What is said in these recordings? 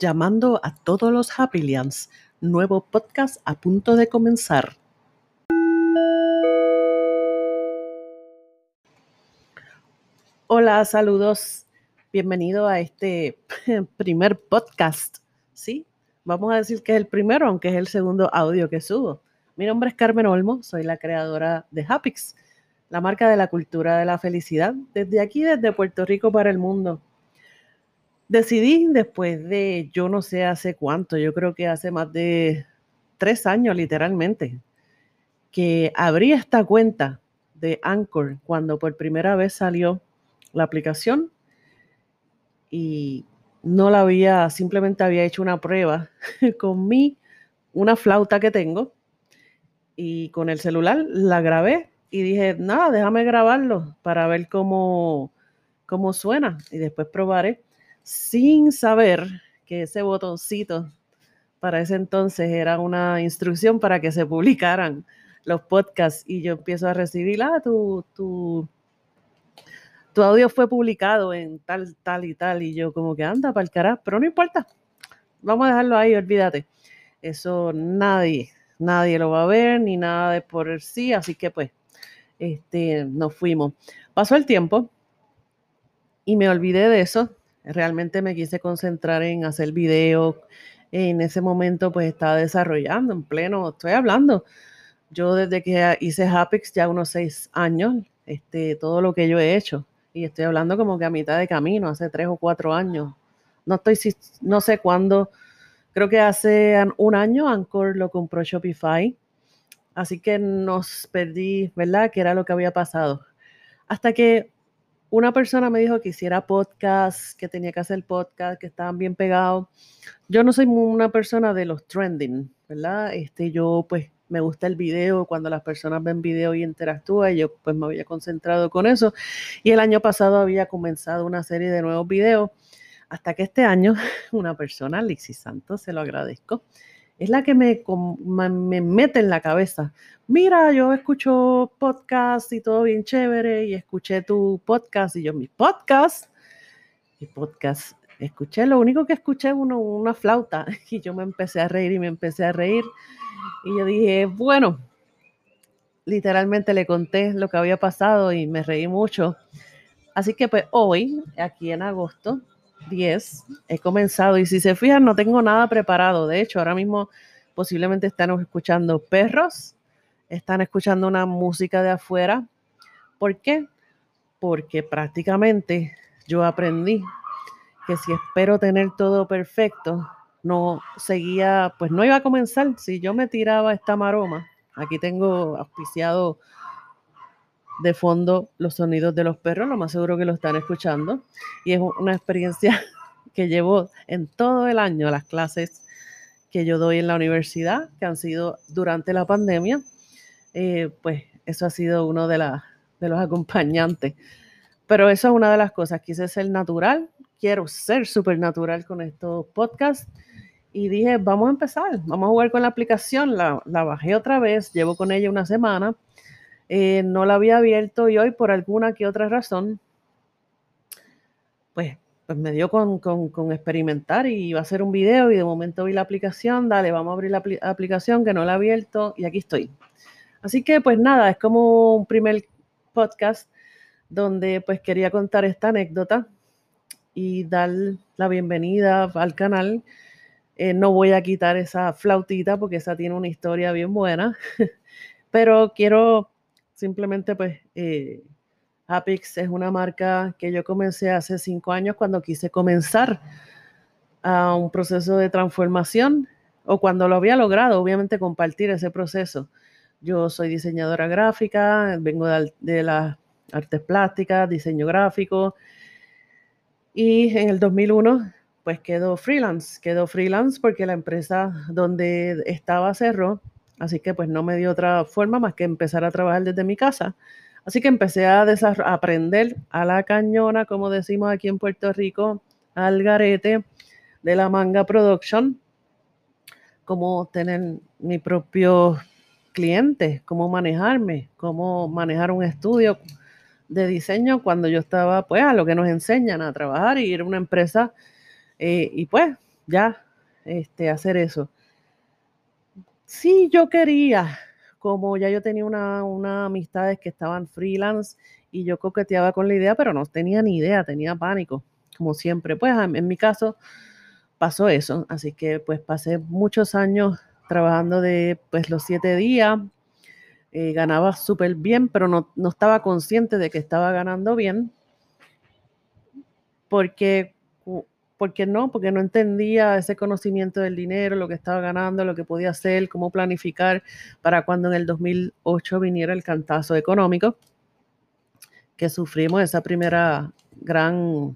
llamando a todos los Happylians. Nuevo podcast a punto de comenzar. Hola, saludos. Bienvenido a este primer podcast. Sí, vamos a decir que es el primero, aunque es el segundo audio que subo. Mi nombre es Carmen Olmo, soy la creadora de Happix, la marca de la cultura de la felicidad, desde aquí, desde Puerto Rico para el mundo. Decidí después de yo no sé hace cuánto, yo creo que hace más de tres años literalmente, que abrí esta cuenta de Anchor cuando por primera vez salió la aplicación y no la había, simplemente había hecho una prueba con mi, una flauta que tengo y con el celular la grabé y dije, nada, déjame grabarlo para ver cómo, cómo suena y después probaré sin saber que ese botoncito para ese entonces era una instrucción para que se publicaran los podcasts y yo empiezo a recibir, ah, tu, tu, tu audio fue publicado en tal, tal y tal y yo como que anda para el carajo, pero no importa, vamos a dejarlo ahí, olvídate. Eso nadie, nadie lo va a ver ni nada de por sí, así que pues este, nos fuimos. Pasó el tiempo y me olvidé de eso Realmente me quise concentrar en hacer video. En ese momento pues estaba desarrollando en pleno, estoy hablando. Yo desde que hice Hapix ya unos seis años, este, todo lo que yo he hecho. Y estoy hablando como que a mitad de camino, hace tres o cuatro años. No estoy, no sé cuándo, creo que hace un año Anchor lo compró Shopify. Así que nos perdí, ¿verdad? Que era lo que había pasado. Hasta que una persona me dijo que hiciera podcast, que tenía que hacer podcast, que estaban bien pegados. Yo no soy una persona de los trending, ¿verdad? Este, yo pues me gusta el video, cuando las personas ven video y interactúan, yo pues me había concentrado con eso. Y el año pasado había comenzado una serie de nuevos videos, hasta que este año una persona, Lixi Santos, se lo agradezco, es la que me, me, mete en la cabeza. Mira, yo escucho podcast y todo bien chévere y escuché tu podcast y yo mi podcast, mi podcast, escuché, lo único que escuché uno, una flauta y yo me empecé a reír y me empecé a reír y yo dije, bueno, literalmente le conté lo que había pasado y me reí mucho. Así que pues hoy, aquí en agosto, 10 he comenzado y si se fijan no tengo nada preparado. De hecho, ahora mismo posiblemente están escuchando perros, están escuchando una música de afuera. ¿Por qué? Porque prácticamente yo aprendí que si espero tener todo perfecto, no seguía, pues no iba a comenzar. Si yo me tiraba esta maroma, aquí tengo auspiciado de fondo los sonidos de los perros, lo más seguro que lo están escuchando. Y es una experiencia que llevo en todo el año las clases que yo doy en la universidad, que han sido durante la pandemia. Eh, pues eso ha sido uno de, de los acompañantes. Pero eso es una de las cosas. Quise ser natural, quiero ser súper natural con estos podcasts. Y dije, vamos a empezar, vamos a jugar con la aplicación. La, la bajé otra vez, llevo con ella una semana eh, no la había abierto y hoy por alguna que otra razón, pues, pues me dio con, experimentar y iba a hacer un video y de momento vi la aplicación, dale, vamos a abrir la aplicación que no la he abierto y aquí estoy. Así que pues nada, es como un primer podcast donde pues quería contar esta anécdota y dar la bienvenida al canal. Eh, no voy a quitar esa flautita porque esa tiene una historia bien buena, pero quiero Simplemente, pues, eh, Apix es una marca que yo comencé hace cinco años cuando quise comenzar a un proceso de transformación o cuando lo había logrado, obviamente compartir ese proceso. Yo soy diseñadora gráfica, vengo de, de las artes plásticas, diseño gráfico y en el 2001 pues quedó freelance, quedó freelance porque la empresa donde estaba cerró Así que pues no me dio otra forma más que empezar a trabajar desde mi casa. Así que empecé a, aprender a la cañona, como decimos aquí en Puerto Rico, al garete de la manga production, cómo tener mi propio cliente, cómo manejarme, cómo manejar un estudio de diseño cuando yo estaba pues a lo que nos enseñan a trabajar y ir a una empresa eh, y pues ya este, hacer eso. Sí, yo quería, como ya yo tenía una, una amistades que estaban freelance y yo coqueteaba con la idea, pero no tenía ni idea, tenía pánico, como siempre. Pues en mi caso pasó eso, así que pues pasé muchos años trabajando de pues los siete días, eh, ganaba súper bien, pero no, no estaba consciente de que estaba ganando bien, porque porque no, porque no entendía ese conocimiento del dinero, lo que estaba ganando, lo que podía hacer, cómo planificar para cuando en el 2008 viniera el cantazo económico, que sufrimos esa primera gran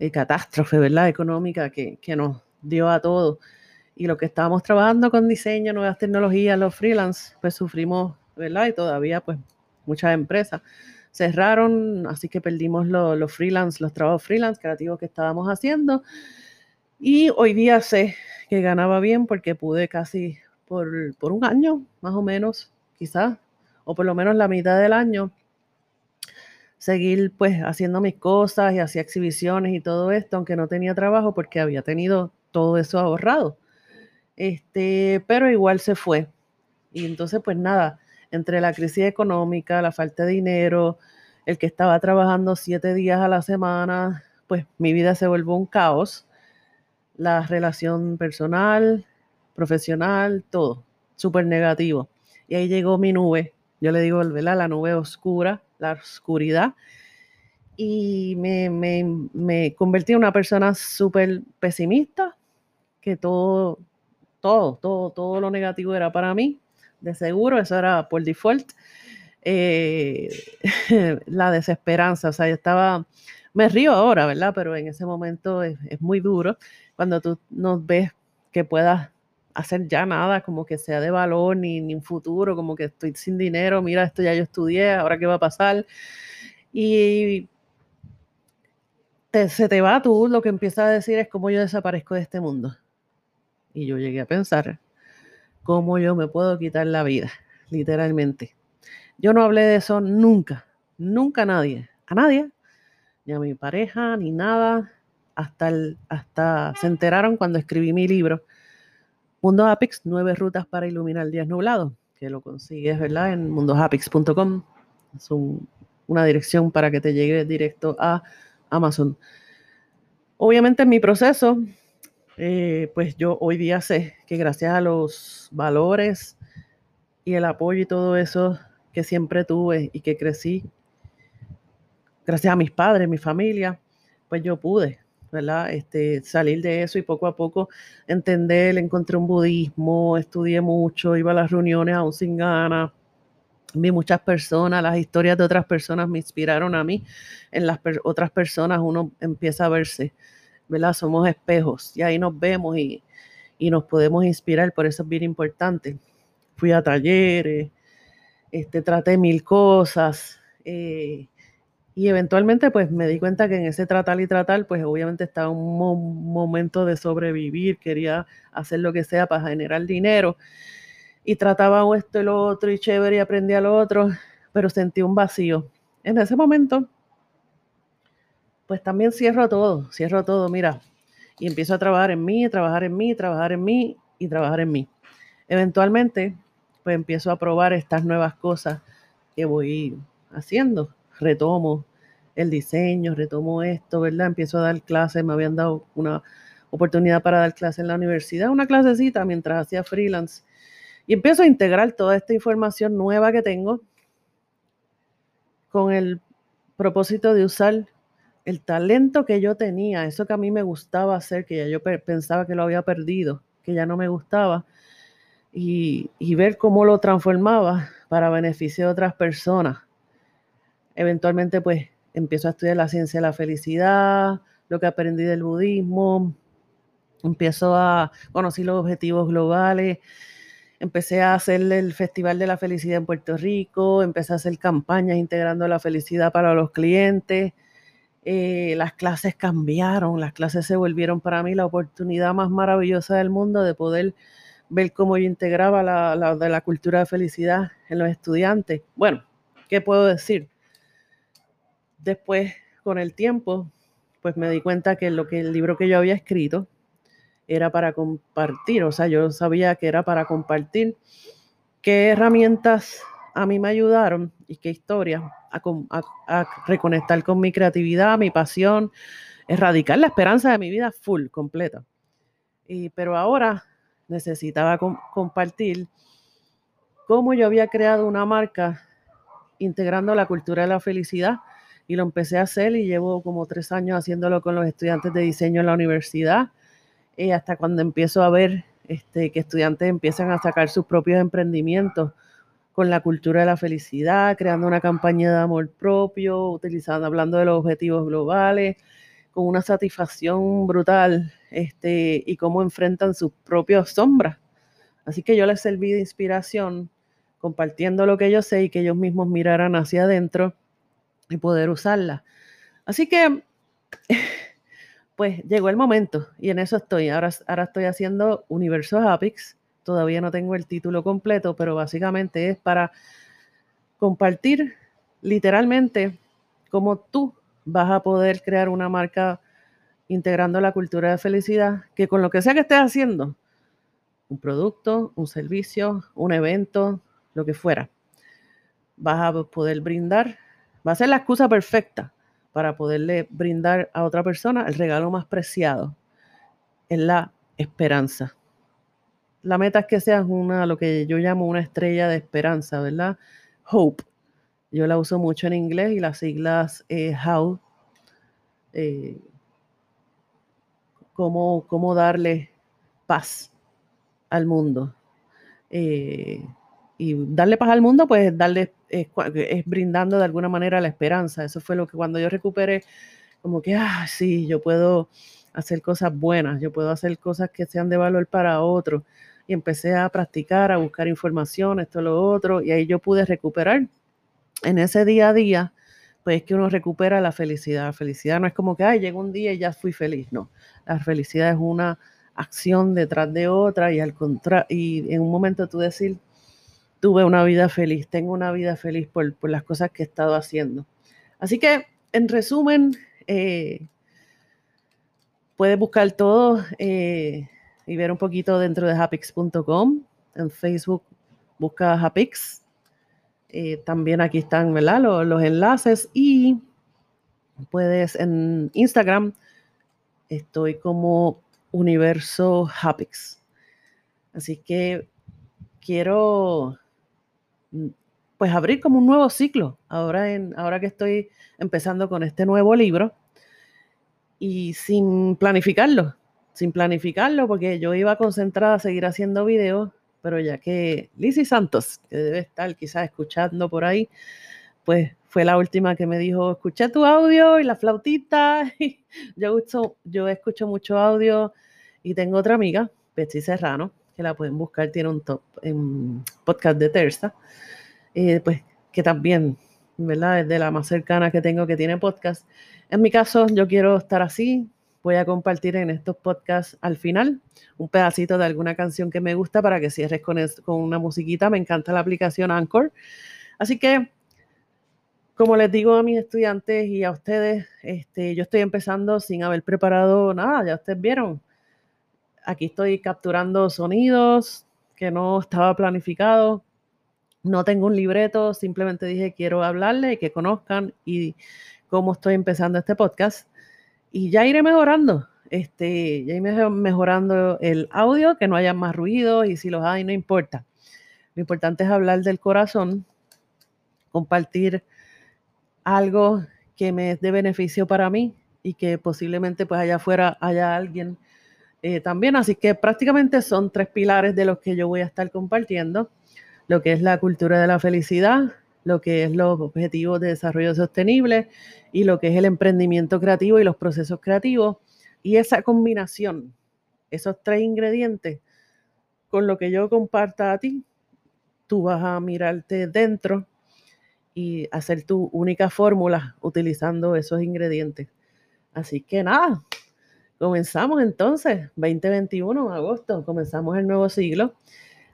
eh, catástrofe, ¿verdad? Económica que, que nos dio a todos. Y lo que estábamos trabajando con diseño, nuevas tecnologías, los freelance, pues sufrimos, ¿verdad? Y todavía, pues, muchas empresas cerraron, así que perdimos los freelance, los trabajos freelance creativos que estábamos haciendo. Y hoy día sé que ganaba bien porque pude casi por, por un año, más o menos, quizás, o por lo menos la mitad del año, seguir pues haciendo mis cosas y hacía exhibiciones y todo esto, aunque no tenía trabajo porque había tenido todo eso ahorrado. Este, pero igual se fue. Y entonces pues nada, entre la crisis económica, la falta de dinero, el que estaba trabajando siete días a la semana, pues mi vida se volvió un caos. La relación personal, profesional, todo, súper negativo. Y ahí llegó mi nube, yo le digo, ¿verdad? La nube oscura, la oscuridad. Y me, me, me convertí en una persona súper pesimista, que todo, todo, todo, todo lo negativo era para mí de seguro, eso era por default. Eh, la desesperanza, o sea, yo estaba, me río ahora, ¿verdad? Pero en ese momento es, muy duro cuando tú no ves que puedas hacer ya nada como que sea de valor ni, ni un futuro, como que estoy sin dinero, mira, esto ya yo estudié, ahora qué va a pasar. Y se te va tú, lo que empiezas a decir es cómo yo desaparezco de este mundo. Y yo llegué a pensar, cómo yo me puedo quitar la vida, literalmente. Yo no hablé de eso nunca, nunca a nadie, a nadie, ni a mi pareja, ni nada, hasta, el, hasta se enteraron cuando escribí mi libro, Mundo Apix, nueve rutas para iluminar días nublados, que lo consigues, ¿verdad? En mundoapix.com. Es una dirección para que te llegue directo a Amazon. Obviamente en mi proceso eh, pues yo hoy día sé que gracias a los valores y el apoyo y todo eso que siempre tuve y que crecí, gracias a mis padres, mi familia, pues yo pude, ¿verdad? Este, salir de eso y poco a poco entender, encontré un budismo, estudié mucho, iba a las reuniones aún sin ganas, vi muchas personas, las historias de otras personas me inspiraron a mí, en las otras personas uno empieza a verse ¿verdad? Somos espejos y ahí nos vemos y, nos podemos inspirar, por eso es bien importante. Fui a talleres, este, traté mil cosas eh, y eventualmente pues me di cuenta que en ese tratar y tratar pues obviamente estaba un momento de sobrevivir, quería hacer lo que sea para generar dinero y trataba esto y lo otro y chévere y aprendía lo otro, pero sentí un vacío. En ese momento pues también cierro todo, cierro todo, mira, y empiezo a trabajar en mí, trabajar en mí, trabajar en mí y trabajar en mí. Eventualmente, pues empiezo a probar estas nuevas cosas que voy haciendo. Retomo el diseño, retomo esto, ¿verdad? Empiezo a dar clases, me habían dado una oportunidad para dar clases en la universidad, una clasecita mientras hacía freelance. Y empiezo a integrar toda esta información nueva que tengo con el propósito de usar el talento que yo tenía, eso que a mí me gustaba hacer, que ya yo pensaba que lo había perdido, que ya no me gustaba, y, ver cómo lo transformaba para beneficio de otras personas. Eventualmente, pues, empiezo a estudiar la ciencia de la felicidad, lo que aprendí del budismo, empiezo a conocer los objetivos globales, empecé a hacer el Festival de la Felicidad en Puerto Rico, empecé a hacer campañas integrando la felicidad para los clientes, eh, las clases cambiaron, las clases se volvieron para mí la oportunidad más maravillosa del mundo de poder ver cómo yo integraba la, de la cultura de felicidad en los estudiantes. Bueno, ¿qué puedo decir? Después, con el tiempo, pues me di cuenta que lo que el libro que yo había escrito era para compartir, o sea, yo sabía que era para compartir qué herramientas a mí me ayudaron y qué historias a, reconectar con mi creatividad, mi pasión, erradicar la esperanza de mi vida full, completa. Y, pero ahora necesitaba compartir cómo yo había creado una marca integrando la cultura de la felicidad y lo empecé a hacer y llevo como tres años haciéndolo con los estudiantes de diseño en la universidad y hasta cuando empiezo a ver este, que estudiantes empiezan a sacar sus propios emprendimientos con la cultura de la felicidad, creando una campaña de amor propio, utilizando, hablando de los objetivos globales, con una satisfacción brutal, este, y cómo enfrentan sus propias sombras. Así que yo les serví de inspiración, compartiendo lo que yo sé y que ellos mismos miraran hacia adentro y poder usarla. Así que, pues llegó el momento y en eso estoy. Ahora, ahora estoy haciendo Universo Apix Todavía no tengo el título completo, pero básicamente es para compartir literalmente cómo tú vas a poder crear una marca integrando la cultura de felicidad, que con lo que sea que estés haciendo, un producto, un servicio, un evento, lo que fuera, vas a poder brindar, va a ser la excusa perfecta para poderle brindar a otra persona el regalo más preciado, es la esperanza la meta es que seas una, lo que yo llamo una estrella de esperanza, ¿verdad? Hope. Yo la uso mucho en inglés y las siglas eh, How. Eh, cómo, darle paz al mundo. Eh, y darle paz al mundo, pues darle, es, brindando de alguna manera la esperanza. Eso fue lo que cuando yo recuperé, como que, ah, sí, yo puedo hacer cosas buenas, yo puedo hacer cosas que sean de valor para otros y empecé a practicar, a buscar información, esto, lo otro, y ahí yo pude recuperar en ese día a día, pues es que uno recupera la felicidad. La felicidad no es como que, ay, llegó un día y ya fui feliz, no. La felicidad es una acción detrás de otra y al contrario, y en un momento tú decir, tuve una vida feliz, tengo una vida feliz por, las cosas que he estado haciendo. Así que, en resumen, eh, puedes buscar todo eh, y ver un poquito dentro de hapix.com. En Facebook busca Hapix. Eh, también aquí están ¿verdad? Los, enlaces y puedes en Instagram estoy como Universo Hapix. Así que quiero pues abrir como un nuevo ciclo ahora, en, ahora que estoy empezando con este nuevo libro y sin planificarlo sin planificarlo, porque yo iba concentrada a seguir haciendo videos, pero ya que Lizzie Santos, que debe estar quizás escuchando por ahí, pues fue la última que me dijo, escuché tu audio y la flautita. yo, yo escucho mucho audio y tengo otra amiga, Betsy Serrano, que la pueden buscar, tiene un top en podcast de Terza, eh, pues que también, ¿verdad? Es de la más cercana que tengo que tiene podcast. En mi caso, yo quiero estar así, voy a compartir en estos podcasts al final un pedacito de alguna canción que me gusta para que cierres con, con una musiquita. Me encanta la aplicación Anchor. Así que, como les digo a mis estudiantes y a ustedes, este, yo estoy empezando sin haber preparado nada, ya ustedes vieron. Aquí estoy capturando sonidos que no estaba planificado. No tengo un libreto, simplemente dije quiero hablarle y que conozcan y cómo estoy empezando este podcast y ya iré mejorando. Este, ya iré mejorando el audio, que no haya más ruido y si los hay, no importa. Lo importante es hablar del corazón, compartir algo que me es de beneficio para mí y que posiblemente pues allá afuera haya alguien eh, también. Así que prácticamente son tres pilares de los que yo voy a estar compartiendo. Lo que es la cultura de la felicidad, lo que es los objetivos de desarrollo sostenible y lo que es el emprendimiento creativo y los procesos creativos. Y esa combinación, esos tres ingredientes, con lo que yo comparta a ti, tú vas a mirarte dentro y hacer tu única fórmula utilizando esos ingredientes. Así que nada, comenzamos entonces, 2021, agosto, comenzamos el nuevo siglo.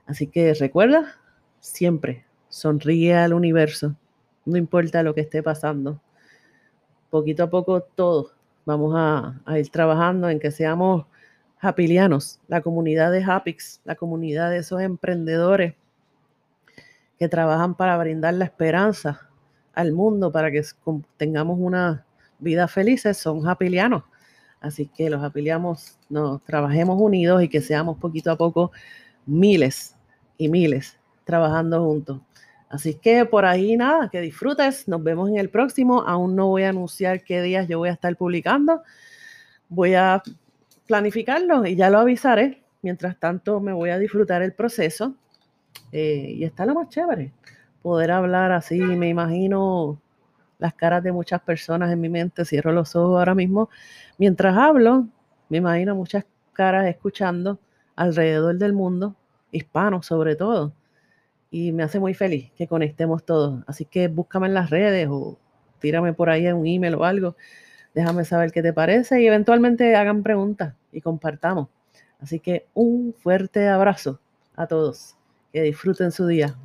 Así que recuerda, siempre sonríe al universo, no importa lo que esté pasando. Poquito a poco todos vamos a, ir trabajando en que seamos Hapilianos, la comunidad de Hapix, la comunidad de esos emprendedores que trabajan para brindar la esperanza al mundo para que tengamos una vida felices, son hapilianos. Así que los hapiliamos, nos trabajemos unidos y que seamos poquito a poco miles y miles trabajando juntos. Así que por ahí nada, que disfrutes. Nos vemos en el próximo. Aún no voy a anunciar qué días yo voy a estar publicando. Voy a planificarlo y ya lo avisaré. Mientras tanto, me voy a disfrutar el proceso. Eh, y está lo más chévere. Poder hablar así, me imagino las caras de muchas personas en mi mente. Cierro los ojos ahora mismo. Mientras hablo, me imagino muchas caras escuchando alrededor del mundo, hispanos sobre todo y me hace muy feliz que conectemos todos. Así que búscame en las redes o tírame por ahí en un email o algo. Déjame saber qué te parece y eventualmente hagan preguntas y compartamos. Así que un fuerte abrazo a todos. Que disfruten su día.